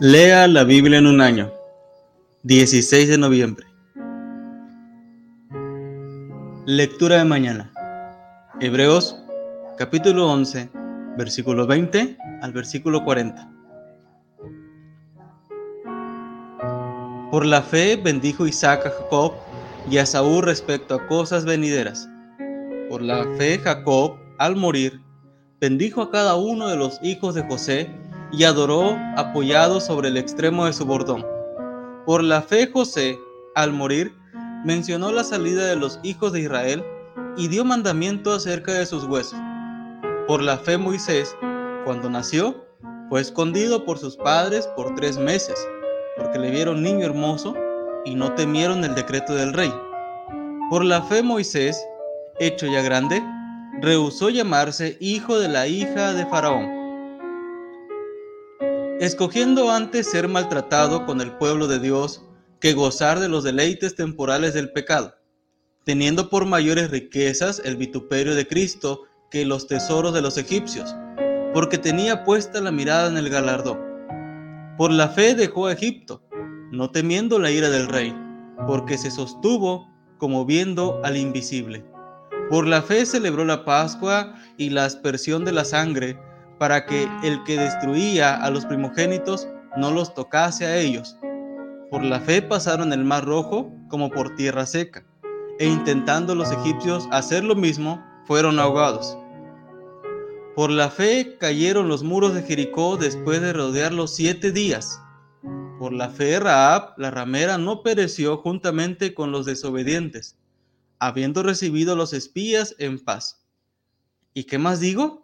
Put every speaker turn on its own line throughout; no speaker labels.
Lea la Biblia en un año. 16 de noviembre. Lectura de mañana. Hebreos capítulo 11, versículo 20 al versículo 40. Por la fe bendijo Isaac a Jacob y a Saúl respecto a cosas venideras. Por la fe Jacob, al morir, bendijo a cada uno de los hijos de José y adoró apoyado sobre el extremo de su bordón. Por la fe José, al morir, mencionó la salida de los hijos de Israel y dio mandamiento acerca de sus huesos. Por la fe Moisés, cuando nació, fue escondido por sus padres por tres meses, porque le vieron niño hermoso y no temieron el decreto del rey. Por la fe Moisés, hecho ya grande, rehusó llamarse hijo de la hija de Faraón escogiendo antes ser maltratado con el pueblo de Dios que gozar de los deleites temporales del pecado, teniendo por mayores riquezas el vituperio de Cristo que los tesoros de los egipcios, porque tenía puesta la mirada en el galardón. Por la fe dejó a Egipto, no temiendo la ira del rey, porque se sostuvo como viendo al invisible. Por la fe celebró la Pascua y la aspersión de la sangre, para que el que destruía a los primogénitos no los tocase a ellos. Por la fe pasaron el mar rojo como por tierra seca, e intentando los egipcios hacer lo mismo, fueron ahogados. Por la fe cayeron los muros de Jericó después de rodearlos siete días. Por la fe Raab, la ramera, no pereció juntamente con los desobedientes, habiendo recibido los espías en paz. ¿Y qué más digo?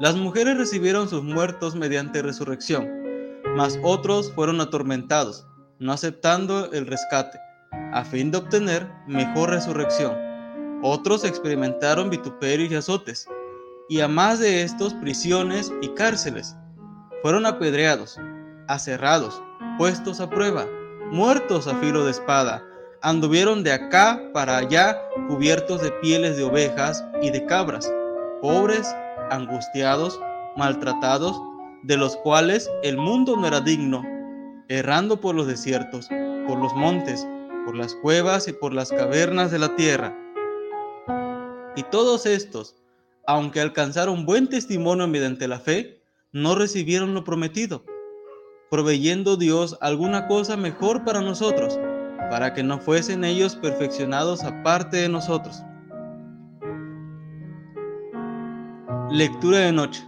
las mujeres recibieron sus muertos mediante resurrección, mas otros fueron atormentados, no aceptando el rescate, a fin de obtener mejor resurrección. Otros experimentaron vituperios y azotes, y a más de estos prisiones y cárceles. Fueron apedreados, aserrados, puestos a prueba, muertos a filo de espada, anduvieron de acá para allá cubiertos de pieles de ovejas y de cabras, pobres angustiados, maltratados, de los cuales el mundo no era digno, errando por los desiertos, por los montes, por las cuevas y por las cavernas de la tierra. Y todos estos, aunque alcanzaron buen testimonio mediante la fe, no recibieron lo prometido, proveyendo Dios alguna cosa mejor para nosotros, para que no fuesen ellos perfeccionados aparte de nosotros. Lectura de noche.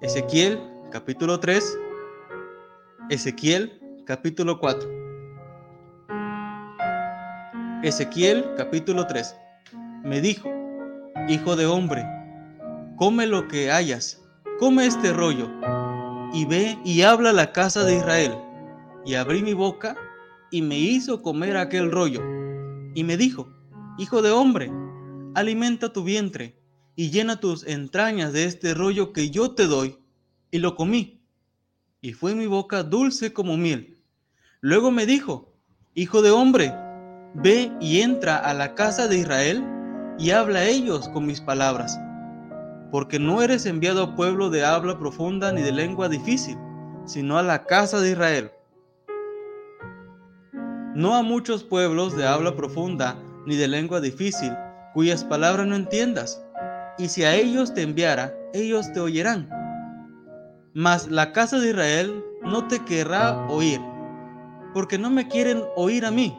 Ezequiel capítulo 3. Ezequiel capítulo 4. Ezequiel capítulo 3. Me dijo, Hijo de hombre, come lo que hayas, come este rollo, y ve y habla la casa de Israel. Y abrí mi boca y me hizo comer aquel rollo. Y me dijo, Hijo de hombre, alimenta tu vientre y llena tus entrañas de este rollo que yo te doy. Y lo comí, y fue mi boca dulce como miel. Luego me dijo, Hijo de hombre, ve y entra a la casa de Israel y habla a ellos con mis palabras, porque no eres enviado a pueblo de habla profunda ni de lengua difícil, sino a la casa de Israel. No a muchos pueblos de habla profunda ni de lengua difícil, cuyas palabras no entiendas y si a ellos te enviara, ellos te oirán. Mas la casa de Israel no te querrá oír, porque no me quieren oír a mí,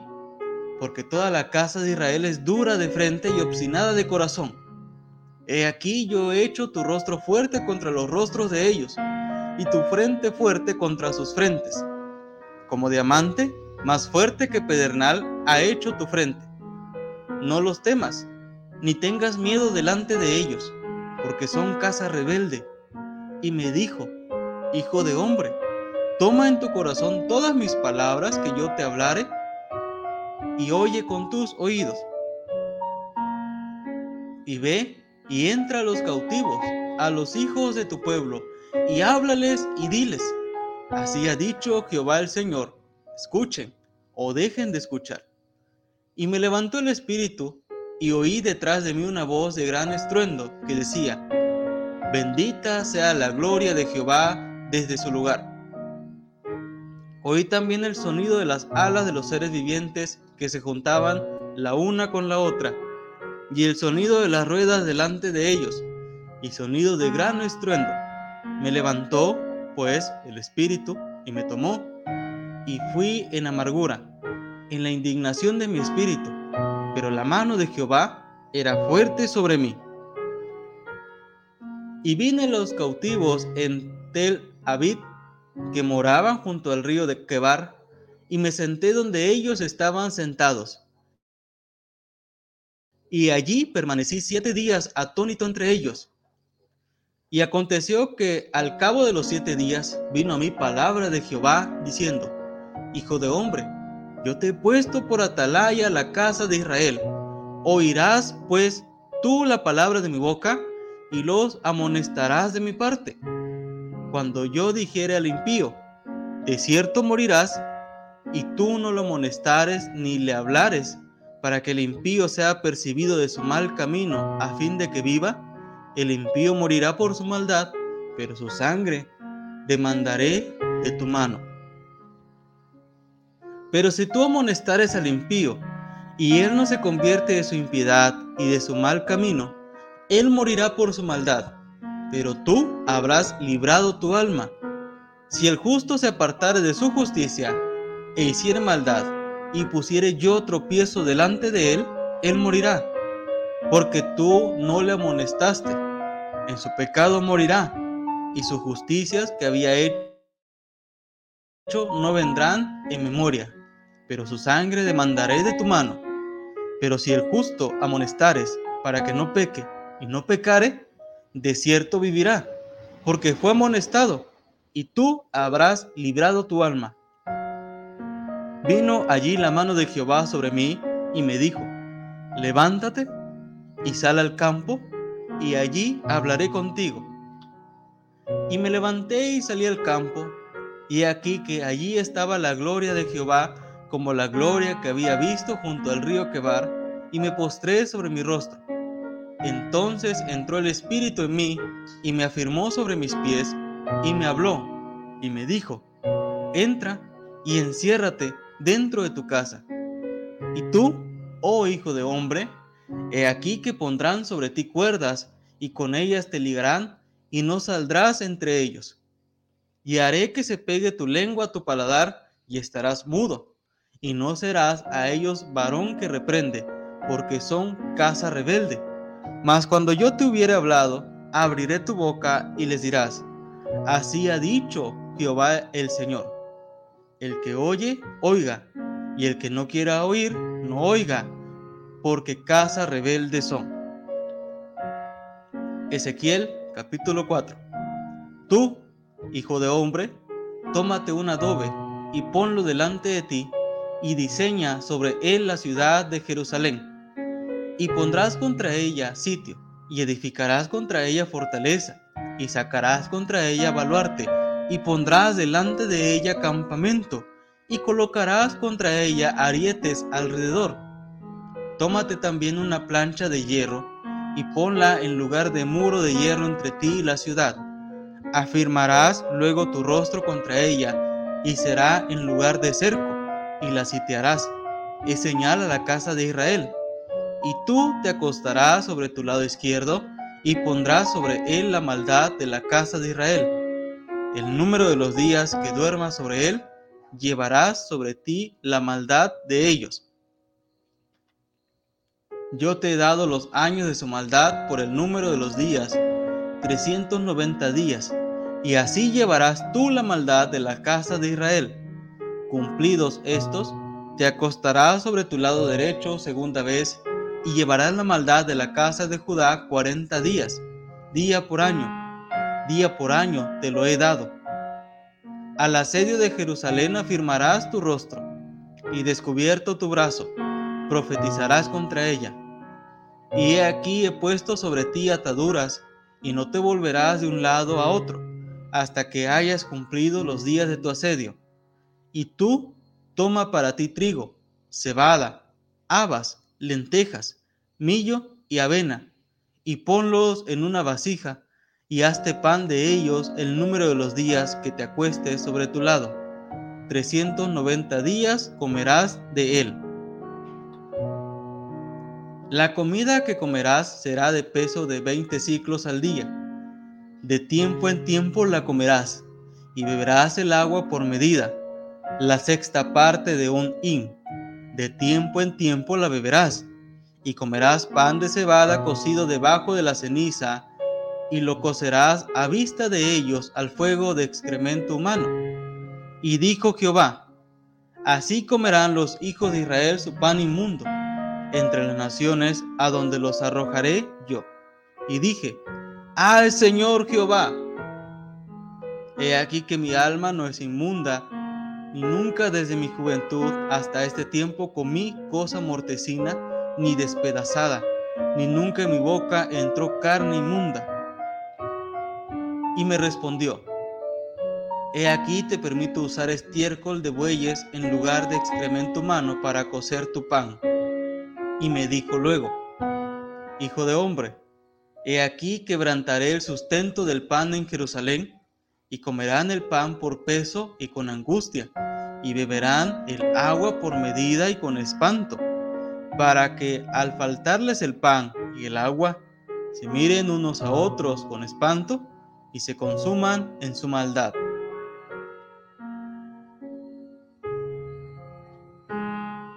porque toda la casa de Israel es dura de frente y obstinada de corazón. He aquí yo he hecho tu rostro fuerte contra los rostros de ellos, y tu frente fuerte contra sus frentes. Como diamante, más fuerte que pedernal, ha hecho tu frente. No los temas, ni tengas miedo delante de ellos, porque son casa rebelde. Y me dijo, hijo de hombre, toma en tu corazón todas mis palabras que yo te hablare y oye con tus oídos. Y ve y entra a los cautivos, a los hijos de tu pueblo, y háblales y diles, así ha dicho Jehová el Señor, escuchen o dejen de escuchar. Y me levantó el espíritu y oí detrás de mí una voz de gran estruendo que decía, bendita sea la gloria de Jehová desde su lugar. Oí también el sonido de las alas de los seres vivientes que se juntaban la una con la otra, y el sonido de las ruedas delante de ellos, y sonido de gran estruendo. Me levantó, pues, el espíritu, y me tomó, y fui en amargura, en la indignación de mi espíritu, pero la mano de Jehová era fuerte sobre mí. Y vine los cautivos en Tel Aviv, que moraban junto al río de Quebar, y me senté donde ellos estaban sentados. Y allí permanecí siete días atónito entre ellos. Y aconteció que al cabo de los siete días vino a mí palabra de Jehová diciendo, Hijo de hombre, yo te he puesto por atalaya la casa de Israel. Oirás pues tú la palabra de mi boca y los amonestarás de mi parte. Cuando yo dijere al impío, de cierto morirás, y tú no lo amonestares ni le hablares, para que el impío sea percibido de su mal camino, a fin de que viva, el impío morirá por su maldad, pero su sangre demandaré de tu mano. Pero si tú amonestares al impío, y él no se convierte de su impiedad y de su mal camino, él morirá por su maldad, pero tú habrás librado tu alma. Si el justo se apartare de su justicia e hiciere maldad, y pusiere yo tropiezo delante de él, él morirá, porque tú no le amonestaste. En su pecado morirá, y sus justicias que había hecho no vendrán en memoria, pero su sangre demandaré de tu mano. Pero si el justo amonestares para que no peque, y no pecare, de cierto vivirá, porque fue amonestado, y tú habrás librado tu alma. Vino allí la mano de Jehová sobre mí, y me dijo, levántate y sal al campo, y allí hablaré contigo. Y me levanté y salí al campo, y aquí que allí estaba la gloria de Jehová, como la gloria que había visto junto al río Quebar, y me postré sobre mi rostro. Entonces entró el Espíritu en mí y me afirmó sobre mis pies y me habló y me dijo, entra y enciérrate dentro de tu casa. Y tú, oh hijo de hombre, he aquí que pondrán sobre ti cuerdas y con ellas te ligarán y no saldrás entre ellos. Y haré que se pegue tu lengua a tu paladar y estarás mudo, y no serás a ellos varón que reprende, porque son casa rebelde mas cuando yo te hubiere hablado, abriré tu boca y les dirás, así ha dicho Jehová el Señor. El que oye, oiga, y el que no quiera oír, no oiga, porque casa rebelde son. Ezequiel capítulo 4. Tú, hijo de hombre, tómate un adobe y ponlo delante de ti, y diseña sobre él la ciudad de Jerusalén y pondrás contra ella sitio, y edificarás contra ella fortaleza, y sacarás contra ella baluarte, y pondrás delante de ella campamento, y colocarás contra ella arietes alrededor. Tómate también una plancha de hierro, y ponla en lugar de muro de hierro entre ti y la ciudad. Afirmarás luego tu rostro contra ella, y será en lugar de cerco, y la sitiarás. Es señal a la casa de Israel y tú te acostarás sobre tu lado izquierdo y pondrás sobre él la maldad de la casa de Israel. El número de los días que duermas sobre él, llevarás sobre ti la maldad de ellos. Yo te he dado los años de su maldad por el número de los días, 390 días, y así llevarás tú la maldad de la casa de Israel. Cumplidos estos, te acostarás sobre tu lado derecho segunda vez y llevarás la maldad de la casa de Judá cuarenta días, día por año, día por año te lo he dado, Al asedio de Jerusalén afirmarás tu rostro, y descubierto tu brazo, profetizarás contra ella. Y he aquí he puesto sobre ti ataduras, y no te volverás de un lado a otro, hasta que hayas cumplido los días de tu asedio. Y tú toma para ti trigo, cebada, habas, lentejas, millo y avena, y ponlos en una vasija, y hazte pan de ellos el número de los días que te acuestes sobre tu lado. 390 días comerás de él. La comida que comerás será de peso de 20 ciclos al día. De tiempo en tiempo la comerás, y beberás el agua por medida, la sexta parte de un hin. De tiempo en tiempo la beberás, y comerás pan de cebada cocido debajo de la ceniza, y lo cocerás a vista de ellos al fuego de excremento humano. Y dijo Jehová, así comerán los hijos de Israel su pan inmundo entre las naciones a donde los arrojaré yo. Y dije, ¡Ay Señor Jehová! He aquí que mi alma no es inmunda, nunca desde mi juventud hasta este tiempo comí cosa mortecina ni despedazada, ni nunca en mi boca entró carne inmunda. Y me respondió, He aquí te permito usar estiércol de bueyes en lugar de excremento humano para cocer tu pan y me dijo luego, Hijo de hombre, he aquí quebrantaré el sustento del pan en Jerusalén, y comerán el pan por peso y con angustia, y beberán el agua por medida y con espanto, para que al faltarles el pan y el agua, se miren unos a otros con espanto y se consuman en su maldad.